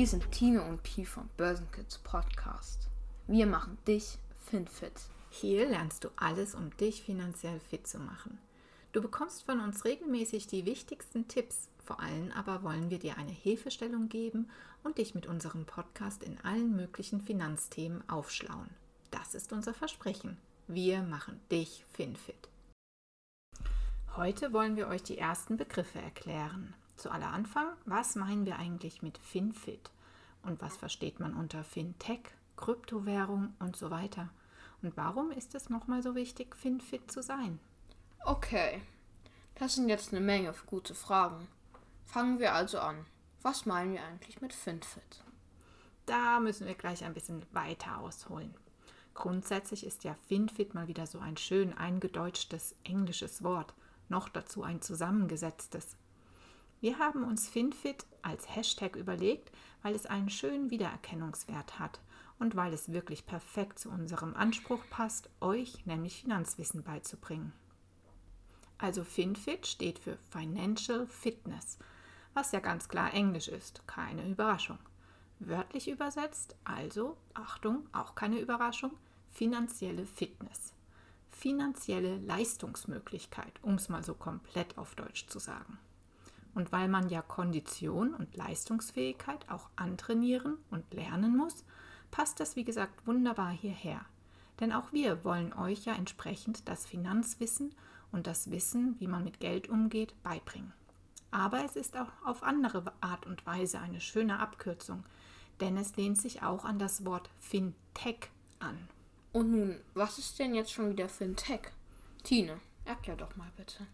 Hier sind Tine und Pi vom Börsenkids Podcast. Wir machen dich FinFit. Hier lernst du alles, um dich finanziell fit zu machen. Du bekommst von uns regelmäßig die wichtigsten Tipps. Vor allem aber wollen wir dir eine Hilfestellung geben und dich mit unserem Podcast in allen möglichen Finanzthemen aufschlauen. Das ist unser Versprechen. Wir machen dich FinFit. Heute wollen wir euch die ersten Begriffe erklären. Zu aller Anfang, was meinen wir eigentlich mit FinFit? Und was versteht man unter Fintech, Kryptowährung und so weiter? Und warum ist es nochmal so wichtig, FinFit zu sein? Okay, das sind jetzt eine Menge gute Fragen. Fangen wir also an. Was meinen wir eigentlich mit FinFit? Da müssen wir gleich ein bisschen weiter ausholen. Grundsätzlich ist ja FinFit mal wieder so ein schön eingedeutschtes englisches Wort, noch dazu ein zusammengesetztes. Wir haben uns FinFit als Hashtag überlegt, weil es einen schönen Wiedererkennungswert hat und weil es wirklich perfekt zu unserem Anspruch passt, euch nämlich Finanzwissen beizubringen. Also FinFit steht für Financial Fitness, was ja ganz klar Englisch ist, keine Überraschung. Wörtlich übersetzt, also, Achtung, auch keine Überraschung, finanzielle Fitness. Finanzielle Leistungsmöglichkeit, um es mal so komplett auf Deutsch zu sagen. Und weil man ja Kondition und Leistungsfähigkeit auch antrainieren und lernen muss, passt das wie gesagt wunderbar hierher. Denn auch wir wollen euch ja entsprechend das Finanzwissen und das Wissen, wie man mit Geld umgeht, beibringen. Aber es ist auch auf andere Art und Weise eine schöne Abkürzung, denn es lehnt sich auch an das Wort Fintech an. Und nun, was ist denn jetzt schon wieder Fintech? Tine, erklär doch mal bitte.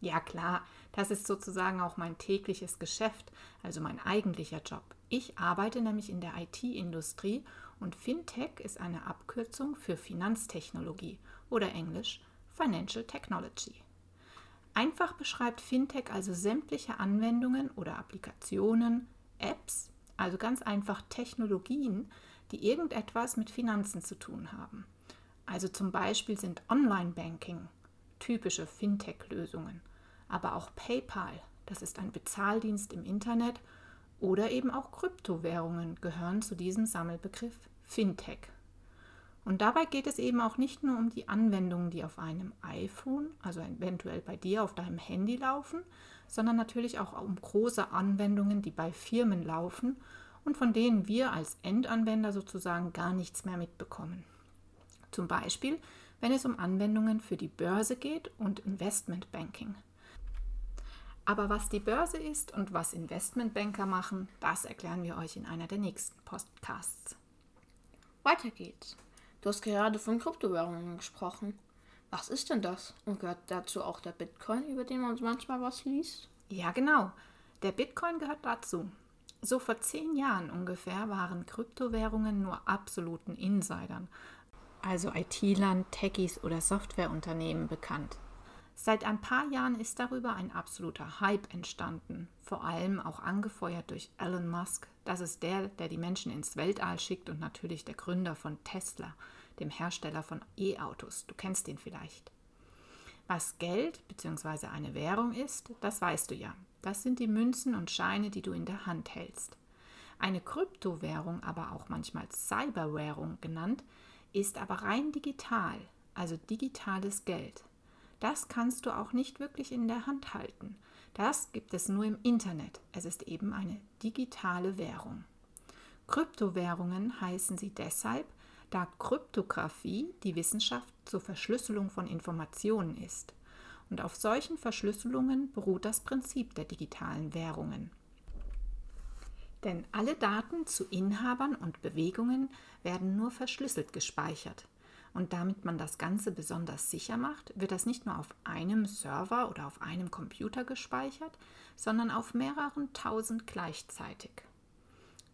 Ja klar, das ist sozusagen auch mein tägliches Geschäft, also mein eigentlicher Job. Ich arbeite nämlich in der IT-Industrie und Fintech ist eine Abkürzung für Finanztechnologie oder englisch Financial Technology. Einfach beschreibt Fintech also sämtliche Anwendungen oder Applikationen, Apps, also ganz einfach Technologien, die irgendetwas mit Finanzen zu tun haben. Also zum Beispiel sind Online-Banking typische Fintech-Lösungen aber auch PayPal, das ist ein Bezahldienst im Internet, oder eben auch Kryptowährungen gehören zu diesem Sammelbegriff Fintech. Und dabei geht es eben auch nicht nur um die Anwendungen, die auf einem iPhone, also eventuell bei dir auf deinem Handy laufen, sondern natürlich auch um große Anwendungen, die bei Firmen laufen und von denen wir als Endanwender sozusagen gar nichts mehr mitbekommen. Zum Beispiel, wenn es um Anwendungen für die Börse geht und Investmentbanking. Aber was die Börse ist und was Investmentbanker machen, das erklären wir euch in einer der nächsten Podcasts. Weiter geht's. Du hast gerade von Kryptowährungen gesprochen. Was ist denn das? Und gehört dazu auch der Bitcoin, über den man manchmal was liest? Ja, genau. Der Bitcoin gehört dazu. So vor zehn Jahren ungefähr waren Kryptowährungen nur absoluten Insidern, also IT-Lern, Techies oder Softwareunternehmen bekannt. Seit ein paar Jahren ist darüber ein absoluter Hype entstanden, vor allem auch angefeuert durch Elon Musk. Das ist der, der die Menschen ins Weltall schickt und natürlich der Gründer von Tesla, dem Hersteller von E-Autos. Du kennst ihn vielleicht. Was Geld bzw. eine Währung ist, das weißt du ja. Das sind die Münzen und Scheine, die du in der Hand hältst. Eine Kryptowährung, aber auch manchmal Cyberwährung genannt, ist aber rein digital, also digitales Geld. Das kannst du auch nicht wirklich in der Hand halten. Das gibt es nur im Internet. Es ist eben eine digitale Währung. Kryptowährungen heißen sie deshalb, da Kryptographie die Wissenschaft zur Verschlüsselung von Informationen ist. Und auf solchen Verschlüsselungen beruht das Prinzip der digitalen Währungen. Denn alle Daten zu Inhabern und Bewegungen werden nur verschlüsselt gespeichert. Und damit man das Ganze besonders sicher macht, wird das nicht nur auf einem Server oder auf einem Computer gespeichert, sondern auf mehreren tausend gleichzeitig.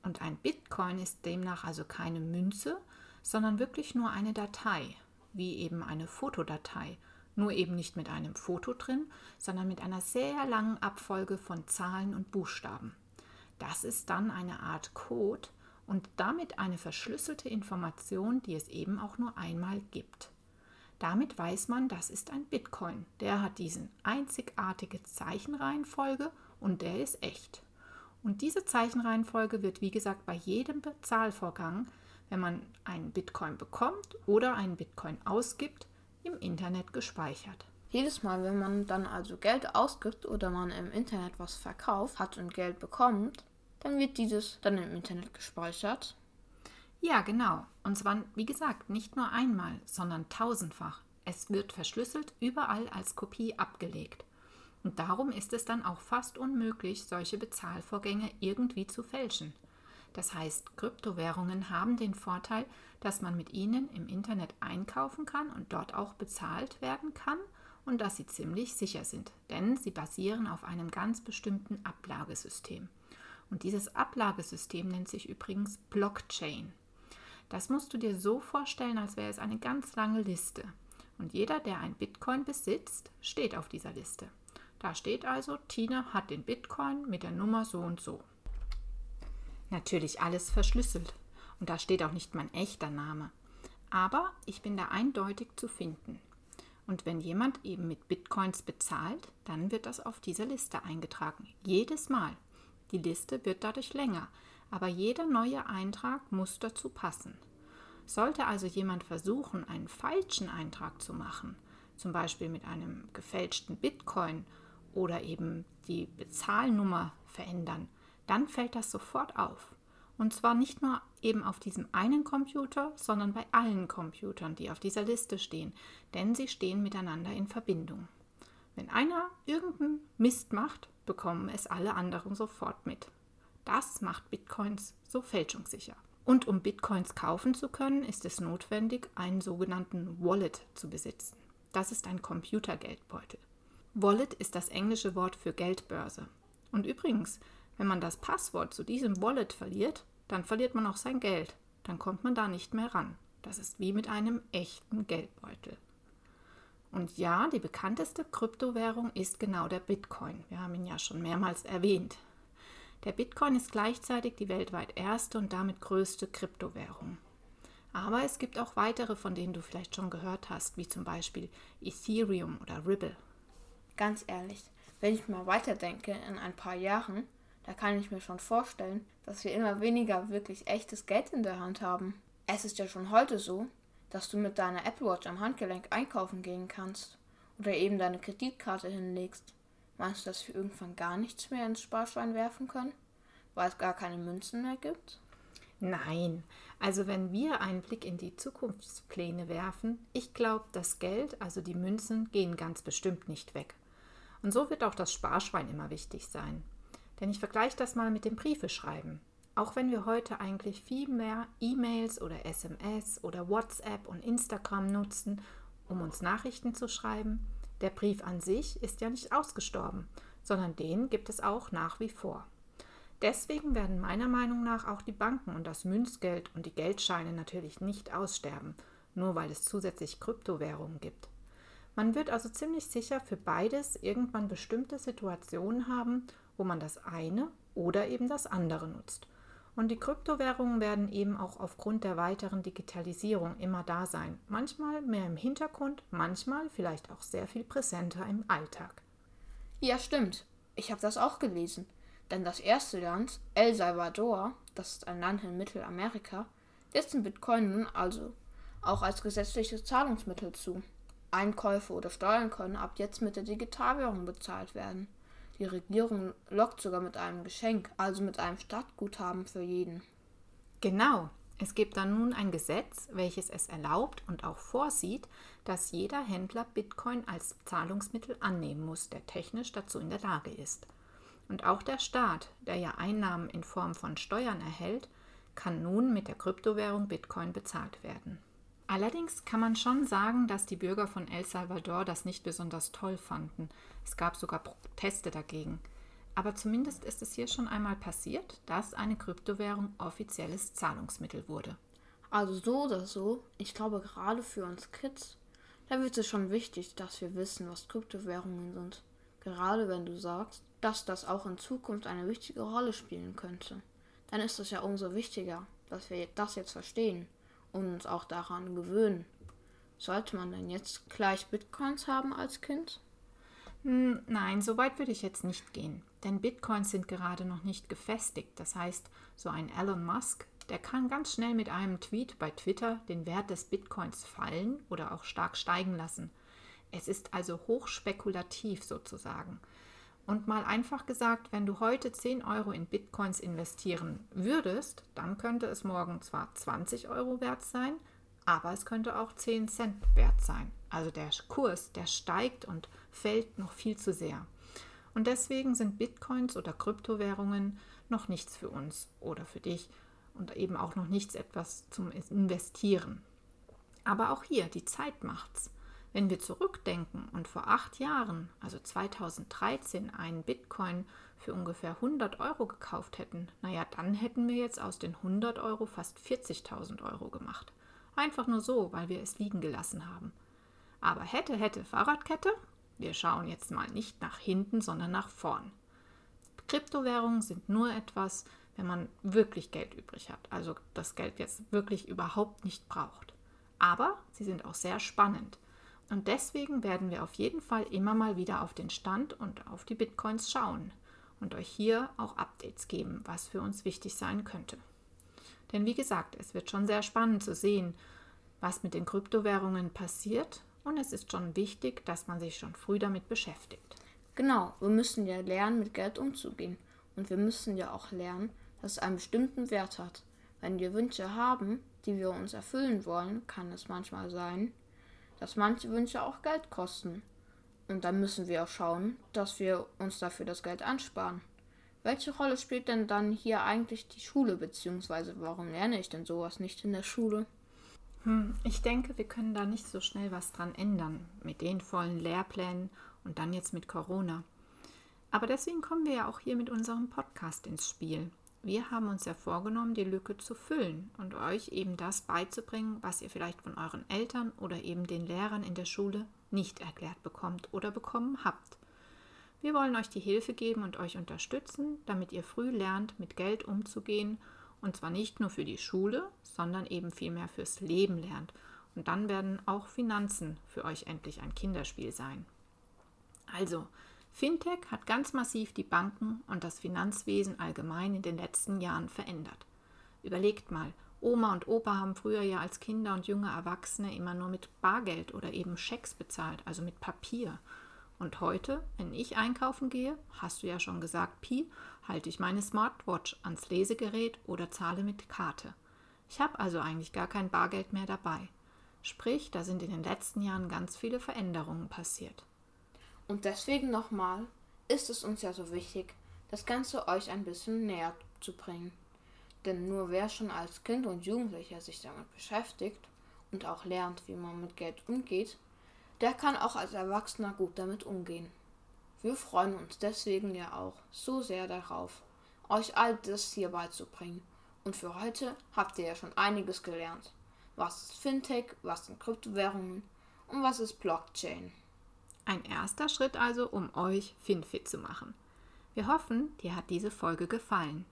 Und ein Bitcoin ist demnach also keine Münze, sondern wirklich nur eine Datei, wie eben eine Fotodatei, nur eben nicht mit einem Foto drin, sondern mit einer sehr langen Abfolge von Zahlen und Buchstaben. Das ist dann eine Art Code, und damit eine verschlüsselte Information, die es eben auch nur einmal gibt. Damit weiß man, das ist ein Bitcoin. Der hat diesen einzigartige Zeichenreihenfolge und der ist echt. Und diese Zeichenreihenfolge wird, wie gesagt, bei jedem Bezahlvorgang, wenn man einen Bitcoin bekommt oder einen Bitcoin ausgibt, im Internet gespeichert. Jedes Mal, wenn man dann also Geld ausgibt oder man im Internet was verkauft hat und Geld bekommt, dann wird dieses dann im Internet gespeichert. Ja, genau. Und zwar, wie gesagt, nicht nur einmal, sondern tausendfach. Es wird verschlüsselt überall als Kopie abgelegt. Und darum ist es dann auch fast unmöglich, solche Bezahlvorgänge irgendwie zu fälschen. Das heißt, Kryptowährungen haben den Vorteil, dass man mit ihnen im Internet einkaufen kann und dort auch bezahlt werden kann und dass sie ziemlich sicher sind, denn sie basieren auf einem ganz bestimmten Ablagesystem. Und dieses Ablagesystem nennt sich übrigens Blockchain. Das musst du dir so vorstellen, als wäre es eine ganz lange Liste. Und jeder, der ein Bitcoin besitzt, steht auf dieser Liste. Da steht also, Tina hat den Bitcoin mit der Nummer so und so. Natürlich alles verschlüsselt. Und da steht auch nicht mein echter Name. Aber ich bin da eindeutig zu finden. Und wenn jemand eben mit Bitcoins bezahlt, dann wird das auf dieser Liste eingetragen. Jedes Mal. Die Liste wird dadurch länger, aber jeder neue Eintrag muss dazu passen. Sollte also jemand versuchen, einen falschen Eintrag zu machen, zum Beispiel mit einem gefälschten Bitcoin oder eben die Bezahlnummer verändern, dann fällt das sofort auf. Und zwar nicht nur eben auf diesem einen Computer, sondern bei allen Computern, die auf dieser Liste stehen, denn sie stehen miteinander in Verbindung. Wenn einer irgendeinen Mist macht, bekommen es alle anderen sofort mit. Das macht Bitcoins so fälschungssicher. Und um Bitcoins kaufen zu können, ist es notwendig, einen sogenannten Wallet zu besitzen. Das ist ein Computergeldbeutel. Wallet ist das englische Wort für Geldbörse. Und übrigens, wenn man das Passwort zu diesem Wallet verliert, dann verliert man auch sein Geld. Dann kommt man da nicht mehr ran. Das ist wie mit einem echten Geldbeutel. Und ja, die bekannteste Kryptowährung ist genau der Bitcoin. Wir haben ihn ja schon mehrmals erwähnt. Der Bitcoin ist gleichzeitig die weltweit erste und damit größte Kryptowährung. Aber es gibt auch weitere, von denen du vielleicht schon gehört hast, wie zum Beispiel Ethereum oder Ripple. Ganz ehrlich, wenn ich mal weiterdenke in ein paar Jahren, da kann ich mir schon vorstellen, dass wir immer weniger wirklich echtes Geld in der Hand haben. Es ist ja schon heute so, dass du mit deiner Apple Watch am Handgelenk einkaufen gehen kannst oder eben deine Kreditkarte hinlegst. Meinst du, dass wir irgendwann gar nichts mehr ins Sparschwein werfen können, weil es gar keine Münzen mehr gibt? Nein, also wenn wir einen Blick in die Zukunftspläne werfen, ich glaube, das Geld, also die Münzen, gehen ganz bestimmt nicht weg. Und so wird auch das Sparschwein immer wichtig sein. Denn ich vergleiche das mal mit dem Briefeschreiben. Auch wenn wir heute eigentlich viel mehr E-Mails oder SMS oder WhatsApp und Instagram nutzen, um uns Nachrichten zu schreiben, der Brief an sich ist ja nicht ausgestorben, sondern den gibt es auch nach wie vor. Deswegen werden meiner Meinung nach auch die Banken und das Münzgeld und die Geldscheine natürlich nicht aussterben, nur weil es zusätzlich Kryptowährungen gibt. Man wird also ziemlich sicher für beides irgendwann bestimmte Situationen haben, wo man das eine oder eben das andere nutzt. Und die Kryptowährungen werden eben auch aufgrund der weiteren Digitalisierung immer da sein. Manchmal mehr im Hintergrund, manchmal vielleicht auch sehr viel präsenter im Alltag. Ja, stimmt. Ich habe das auch gelesen. Denn das erste Land, El Salvador, das ist ein Land in Mittelamerika, lässt den Bitcoin nun also auch als gesetzliches Zahlungsmittel zu. Einkäufe oder Steuern können ab jetzt mit der Digitalwährung bezahlt werden. Die Regierung lockt sogar mit einem Geschenk, also mit einem Stadtguthaben für jeden. Genau. Es gibt dann nun ein Gesetz, welches es erlaubt und auch vorsieht, dass jeder Händler Bitcoin als Zahlungsmittel annehmen muss, der technisch dazu in der Lage ist. Und auch der Staat, der ja Einnahmen in Form von Steuern erhält, kann nun mit der Kryptowährung Bitcoin bezahlt werden. Allerdings kann man schon sagen, dass die Bürger von El Salvador das nicht besonders toll fanden. Es gab sogar Proteste dagegen. Aber zumindest ist es hier schon einmal passiert, dass eine Kryptowährung offizielles Zahlungsmittel wurde. Also so oder so, ich glaube gerade für uns Kids, da wird es schon wichtig, dass wir wissen, was Kryptowährungen sind. Gerade wenn du sagst, dass das auch in Zukunft eine wichtige Rolle spielen könnte. Dann ist es ja umso wichtiger, dass wir das jetzt verstehen und uns auch daran gewöhnen. Sollte man denn jetzt gleich Bitcoins haben als Kind? Hm, nein, so weit würde ich jetzt nicht gehen. Denn Bitcoins sind gerade noch nicht gefestigt. Das heißt, so ein Elon Musk, der kann ganz schnell mit einem Tweet bei Twitter den Wert des Bitcoins fallen oder auch stark steigen lassen. Es ist also hochspekulativ sozusagen. Und mal einfach gesagt, wenn du heute 10 Euro in Bitcoins investieren würdest, dann könnte es morgen zwar 20 Euro wert sein, aber es könnte auch 10 Cent wert sein. Also der Kurs, der steigt und fällt noch viel zu sehr. Und deswegen sind Bitcoins oder Kryptowährungen noch nichts für uns oder für dich und eben auch noch nichts etwas zum Investieren. Aber auch hier, die Zeit macht's. Wenn wir zurückdenken und vor acht Jahren, also 2013, einen Bitcoin für ungefähr 100 Euro gekauft hätten, naja, dann hätten wir jetzt aus den 100 Euro fast 40.000 Euro gemacht. Einfach nur so, weil wir es liegen gelassen haben. Aber hätte, hätte Fahrradkette? Wir schauen jetzt mal nicht nach hinten, sondern nach vorn. Kryptowährungen sind nur etwas, wenn man wirklich Geld übrig hat, also das Geld jetzt wirklich überhaupt nicht braucht. Aber sie sind auch sehr spannend. Und deswegen werden wir auf jeden Fall immer mal wieder auf den Stand und auf die Bitcoins schauen und euch hier auch Updates geben, was für uns wichtig sein könnte. Denn wie gesagt, es wird schon sehr spannend zu sehen, was mit den Kryptowährungen passiert und es ist schon wichtig, dass man sich schon früh damit beschäftigt. Genau, wir müssen ja lernen, mit Geld umzugehen und wir müssen ja auch lernen, dass es einen bestimmten Wert hat. Wenn wir Wünsche haben, die wir uns erfüllen wollen, kann es manchmal sein, dass manche Wünsche auch Geld kosten. Und dann müssen wir auch schauen, dass wir uns dafür das Geld ansparen. Welche Rolle spielt denn dann hier eigentlich die Schule, beziehungsweise warum lerne ich denn sowas nicht in der Schule? Hm, ich denke, wir können da nicht so schnell was dran ändern, mit den vollen Lehrplänen und dann jetzt mit Corona. Aber deswegen kommen wir ja auch hier mit unserem Podcast ins Spiel. Wir haben uns ja vorgenommen, die Lücke zu füllen und euch eben das beizubringen, was ihr vielleicht von euren Eltern oder eben den Lehrern in der Schule nicht erklärt bekommt oder bekommen habt. Wir wollen euch die Hilfe geben und euch unterstützen, damit ihr früh lernt, mit Geld umzugehen und zwar nicht nur für die Schule, sondern eben vielmehr fürs Leben lernt. Und dann werden auch Finanzen für euch endlich ein Kinderspiel sein. Also, Fintech hat ganz massiv die Banken und das Finanzwesen allgemein in den letzten Jahren verändert. Überlegt mal, Oma und Opa haben früher ja als Kinder und junge Erwachsene immer nur mit Bargeld oder eben Schecks bezahlt, also mit Papier. Und heute, wenn ich einkaufen gehe, hast du ja schon gesagt, Pi, halte ich meine Smartwatch ans Lesegerät oder zahle mit Karte. Ich habe also eigentlich gar kein Bargeld mehr dabei. Sprich, da sind in den letzten Jahren ganz viele Veränderungen passiert. Und deswegen nochmal ist es uns ja so wichtig, das Ganze euch ein bisschen näher zu bringen. Denn nur wer schon als Kind und Jugendlicher sich damit beschäftigt und auch lernt, wie man mit Geld umgeht, der kann auch als Erwachsener gut damit umgehen. Wir freuen uns deswegen ja auch so sehr darauf, euch all das hier beizubringen. Und für heute habt ihr ja schon einiges gelernt. Was ist Fintech, was sind Kryptowährungen und was ist Blockchain? Ein erster Schritt also, um euch FinFit zu machen. Wir hoffen, dir hat diese Folge gefallen.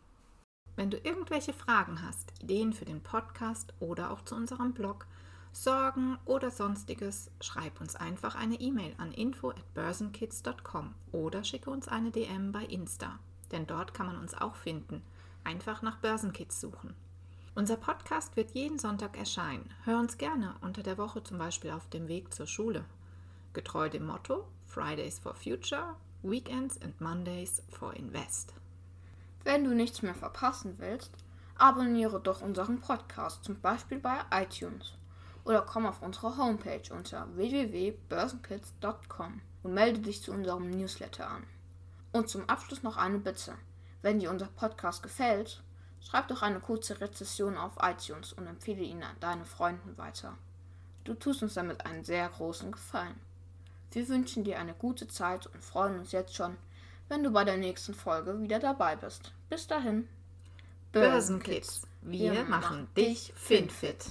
Wenn du irgendwelche Fragen hast, Ideen für den Podcast oder auch zu unserem Blog, Sorgen oder sonstiges, schreib uns einfach eine E-Mail an info at börsenkids.com oder schicke uns eine DM bei Insta, denn dort kann man uns auch finden. Einfach nach Börsenkids suchen. Unser Podcast wird jeden Sonntag erscheinen. Hör uns gerne unter der Woche zum Beispiel auf dem Weg zur Schule getreu dem Motto Fridays for Future, Weekends and Mondays for Invest. Wenn du nichts mehr verpassen willst, abonniere doch unseren Podcast, zum Beispiel bei iTunes. Oder komm auf unsere Homepage unter www.börsenkids.com und melde dich zu unserem Newsletter an. Und zum Abschluss noch eine Bitte. Wenn dir unser Podcast gefällt, schreib doch eine kurze Rezession auf iTunes und empfehle ihn an deine Freunden weiter. Du tust uns damit einen sehr großen Gefallen. Wir wünschen dir eine gute Zeit und freuen uns jetzt schon, wenn du bei der nächsten Folge wieder dabei bist. Bis dahin. Börsenkids, wir, wir machen dich finfit.